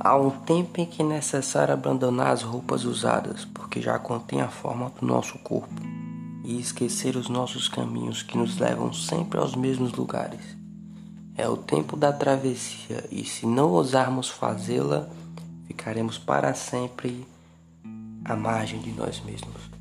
Há um tempo em que é necessário abandonar as roupas usadas, porque já contém a forma do nosso corpo, e esquecer os nossos caminhos que nos levam sempre aos mesmos lugares. É o tempo da travessia, e se não ousarmos fazê-la, ficaremos para sempre à margem de nós mesmos.